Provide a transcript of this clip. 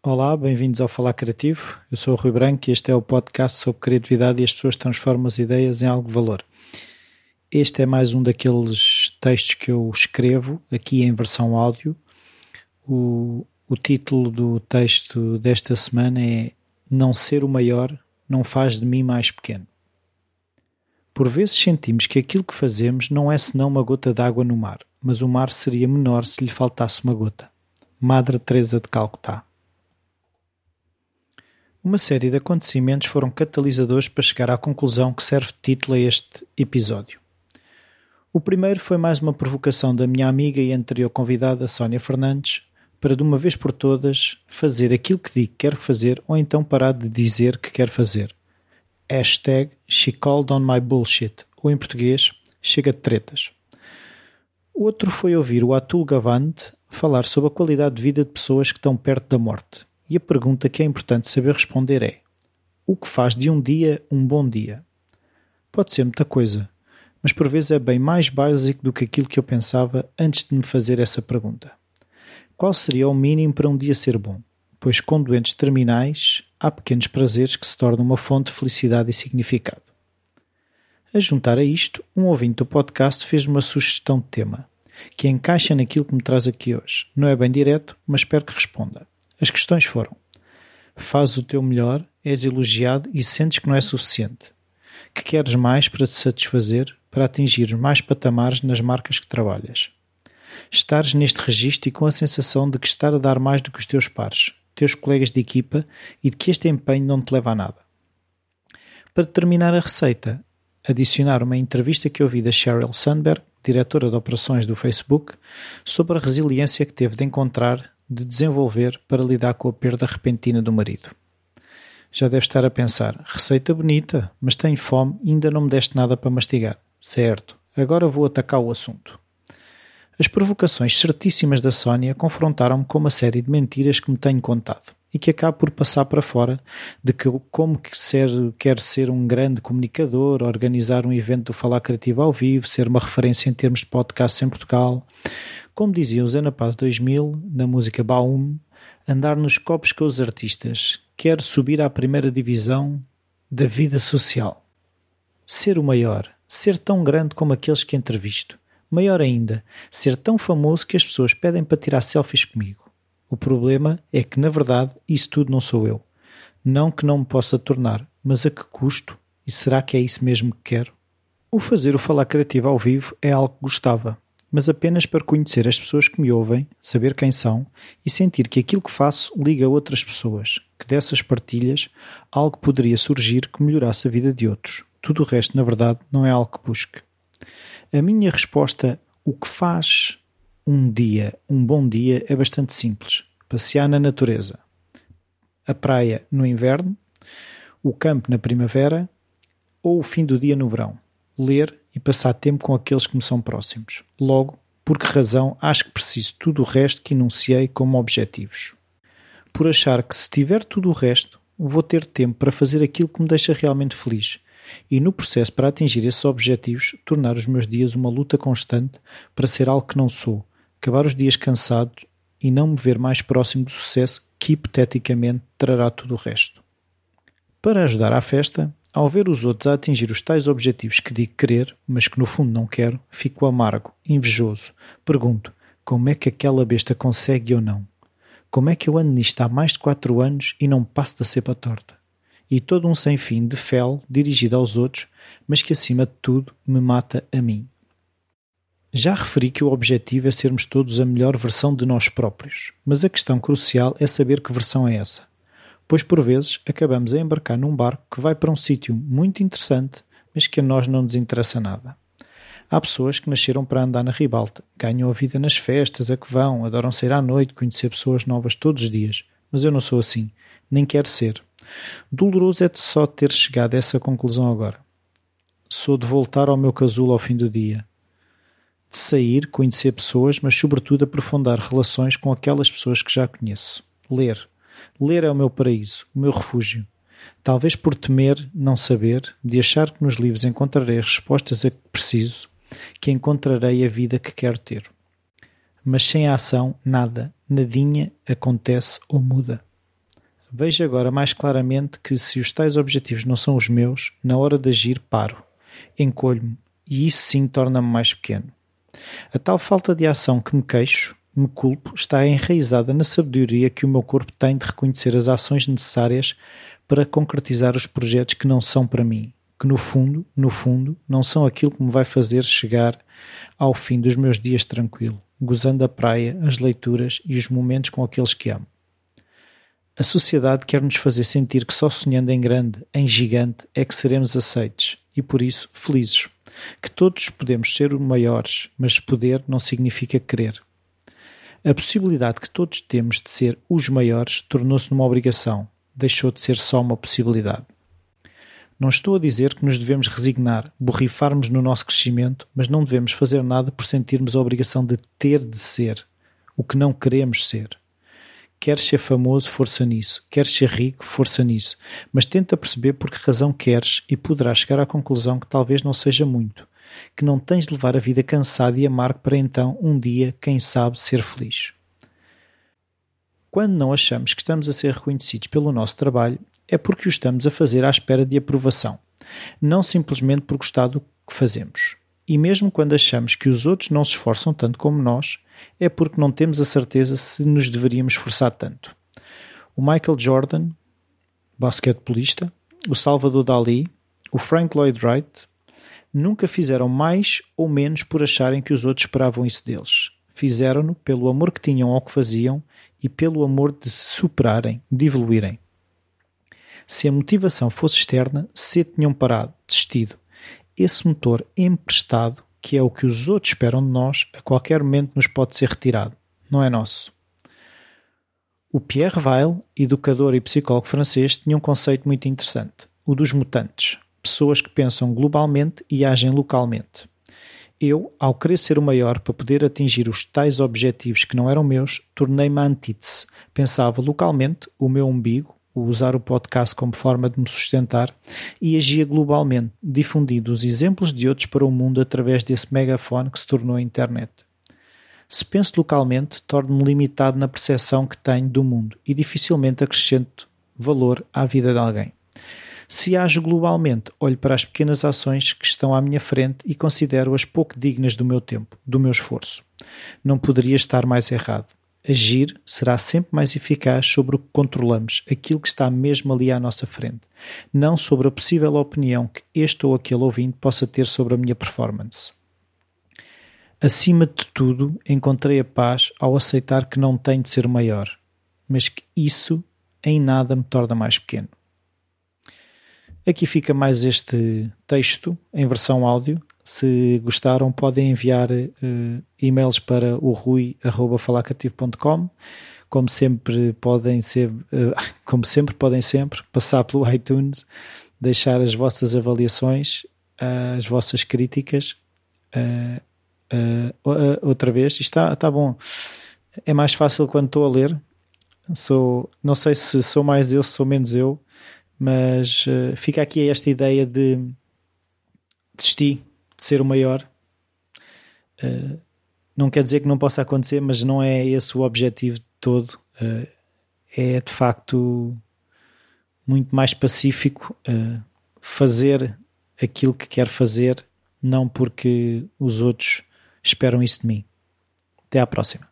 Olá, bem-vindos ao Falar Criativo. Eu sou o Rui Branco e este é o podcast sobre criatividade e as pessoas transformam as ideias em algo de valor. Este é mais um daqueles textos que eu escrevo aqui em versão áudio. O, o título do texto desta semana é Não ser o maior não faz de mim mais pequeno. Por vezes sentimos que aquilo que fazemos não é senão uma gota d'água no mar, mas o mar seria menor se lhe faltasse uma gota. Madre Teresa de Calcutá uma série de acontecimentos foram catalisadores para chegar à conclusão que serve de título a este episódio. O primeiro foi mais uma provocação da minha amiga e anterior convidada, Sónia Fernandes, para de uma vez por todas fazer aquilo que digo que quer fazer ou então parar de dizer que quer fazer. Hashtag She Called On My Bullshit, ou em português, Chega de Tretas. Outro foi ouvir o Atul Gawande falar sobre a qualidade de vida de pessoas que estão perto da morte e a pergunta que é importante saber responder é: o que faz de um dia um bom dia? Pode ser muita coisa, mas por vezes é bem mais básico do que aquilo que eu pensava antes de me fazer essa pergunta. Qual seria o mínimo para um dia ser bom? Pois com doentes terminais há pequenos prazeres que se tornam uma fonte de felicidade e significado. A juntar a isto, um ouvinte do podcast fez uma sugestão de tema, que encaixa naquilo que me traz aqui hoje. Não é bem direto, mas espero que responda. As questões foram: fazes o teu melhor, és elogiado e sentes que não é suficiente. Que queres mais para te satisfazer, para atingir mais patamares nas marcas que trabalhas. Estares neste registro e com a sensação de que estar a dar mais do que os teus pares, teus colegas de equipa e de que este empenho não te leva a nada. Para terminar a receita, adicionar uma entrevista que ouvi da Sheryl Sandberg, diretora de operações do Facebook, sobre a resiliência que teve de encontrar de desenvolver para lidar com a perda repentina do marido. Já deve estar a pensar: receita bonita, mas tenho fome e ainda não me deste nada para mastigar. Certo, agora vou atacar o assunto. As provocações certíssimas da Sónia confrontaram-me com uma série de mentiras que me tenho contado e que acabo por passar para fora de que como que ser, quero ser um grande comunicador, organizar um evento do Falar Criativo ao vivo, ser uma referência em termos de podcast em Portugal, como dizia o Zena Paz 2000, na música Baum, andar nos copos com os artistas, quer subir à primeira divisão da vida social. Ser o maior, ser tão grande como aqueles que entrevisto. Maior ainda, ser tão famoso que as pessoas pedem para tirar selfies comigo. O problema é que, na verdade, isso tudo não sou eu. Não que não me possa tornar, mas a que custo? E será que é isso mesmo que quero? O fazer o falar criativo ao vivo é algo que gostava, mas apenas para conhecer as pessoas que me ouvem, saber quem são e sentir que aquilo que faço liga a outras pessoas, que dessas partilhas algo poderia surgir que melhorasse a vida de outros. Tudo o resto, na verdade, não é algo que busque. A minha resposta, o que faz um dia, um bom dia, é bastante simples. Passear na natureza. A praia no inverno, o campo na primavera ou o fim do dia no verão. Ler e passar tempo com aqueles que me são próximos. Logo, por que razão acho que preciso tudo o resto que enunciei como objetivos? Por achar que se tiver tudo o resto, vou ter tempo para fazer aquilo que me deixa realmente feliz e, no processo para atingir esses objetivos, tornar os meus dias uma luta constante para ser algo que não sou, acabar os dias cansado e não me ver mais próximo do sucesso que hipoteticamente trará tudo o resto. Para ajudar à festa, ao ver os outros a atingir os tais objetivos que digo querer, mas que no fundo não quero, fico amargo, invejoso. Pergunto: como é que aquela besta consegue ou não? Como é que eu ando nisto há mais de quatro anos e não passo da cepa torta? E todo um sem fim de fel dirigido aos outros, mas que acima de tudo me mata a mim. Já referi que o objetivo é sermos todos a melhor versão de nós próprios, mas a questão crucial é saber que versão é essa pois por vezes acabamos a embarcar num barco que vai para um sítio muito interessante, mas que a nós não nos interessa nada. Há pessoas que nasceram para andar na ribalta, ganham a vida nas festas a que vão, adoram sair à noite, conhecer pessoas novas todos os dias, mas eu não sou assim, nem quero ser. Doloroso é só ter chegado a essa conclusão agora. Sou de voltar ao meu casulo ao fim do dia, de sair, conhecer pessoas, mas sobretudo aprofundar relações com aquelas pessoas que já conheço. Ler, Ler é o meu paraíso, o meu refúgio. Talvez por temer não saber, de achar que nos livros encontrarei as respostas a que preciso, que encontrarei a vida que quero ter. Mas sem a ação, nada, nadinha acontece ou muda. Vejo agora mais claramente que se os tais objetivos não são os meus, na hora de agir paro, encolho-me e isso sim torna-me mais pequeno. A tal falta de ação que me queixo, me culpo, está enraizada na sabedoria que o meu corpo tem de reconhecer as ações necessárias para concretizar os projetos que não são para mim, que no fundo, no fundo, não são aquilo que me vai fazer chegar ao fim dos meus dias tranquilo, gozando a praia, as leituras e os momentos com aqueles que amo. A sociedade quer nos fazer sentir que só sonhando em grande, em gigante, é que seremos aceites e por isso felizes. Que todos podemos ser maiores, mas poder não significa querer. A possibilidade que todos temos de ser os maiores tornou-se numa obrigação, deixou de ser só uma possibilidade. Não estou a dizer que nos devemos resignar, borrifarmos no nosso crescimento, mas não devemos fazer nada por sentirmos a obrigação de ter de ser o que não queremos ser. Queres ser famoso, força nisso. Queres ser rico, força nisso. Mas tenta perceber por que razão queres e poderás chegar à conclusão que talvez não seja muito, que não tens de levar a vida cansada e amargo para então, um dia, quem sabe, ser feliz. Quando não achamos que estamos a ser reconhecidos pelo nosso trabalho, é porque o estamos a fazer à espera de aprovação, não simplesmente por gostar do que fazemos. E mesmo quando achamos que os outros não se esforçam tanto como nós, é porque não temos a certeza se nos deveríamos esforçar tanto. O Michael Jordan, basquetebolista, o Salvador Dali, o Frank Lloyd Wright, nunca fizeram mais ou menos por acharem que os outros esperavam isso deles. Fizeram-no pelo amor que tinham ao que faziam e pelo amor de se superarem, de evoluírem. Se a motivação fosse externa, cedo tinham parado, desistido. Esse motor emprestado, que é o que os outros esperam de nós, a qualquer momento nos pode ser retirado. Não é nosso. O Pierre Weil, educador e psicólogo francês, tinha um conceito muito interessante, o dos mutantes, pessoas que pensam globalmente e agem localmente. Eu, ao querer ser o maior para poder atingir os tais objetivos que não eram meus, tornei-me antítese. Pensava localmente, o meu umbigo, usar o podcast como forma de me sustentar e agia globalmente, difundindo os exemplos de outros para o mundo através desse megafone que se tornou a internet. Se penso localmente, torno-me limitado na percepção que tenho do mundo e dificilmente acrescento valor à vida de alguém. Se ajo globalmente, olho para as pequenas ações que estão à minha frente e considero-as pouco dignas do meu tempo, do meu esforço. Não poderia estar mais errado. Agir será sempre mais eficaz sobre o que controlamos, aquilo que está mesmo ali à nossa frente, não sobre a possível opinião que este ou aquele ouvinte possa ter sobre a minha performance. Acima de tudo, encontrei a paz ao aceitar que não tenho de ser maior, mas que isso em nada me torna mais pequeno. Aqui fica mais este texto em versão áudio se gostaram, podem enviar uh, e-mails para o rui.falacativo.com. Como sempre, podem ser, uh, como sempre, podem sempre passar pelo iTunes, deixar as vossas avaliações, uh, as vossas críticas. Eh, outra vez, está, está bom. É mais fácil quando estou a ler. Sou, não sei se sou mais eu, se sou menos eu, mas fica aqui esta ideia de desistir de ser o maior. Uh, não quer dizer que não possa acontecer, mas não é esse o objetivo todo. Uh, é de facto muito mais pacífico uh, fazer aquilo que quer fazer, não porque os outros esperam isso de mim. Até à próxima.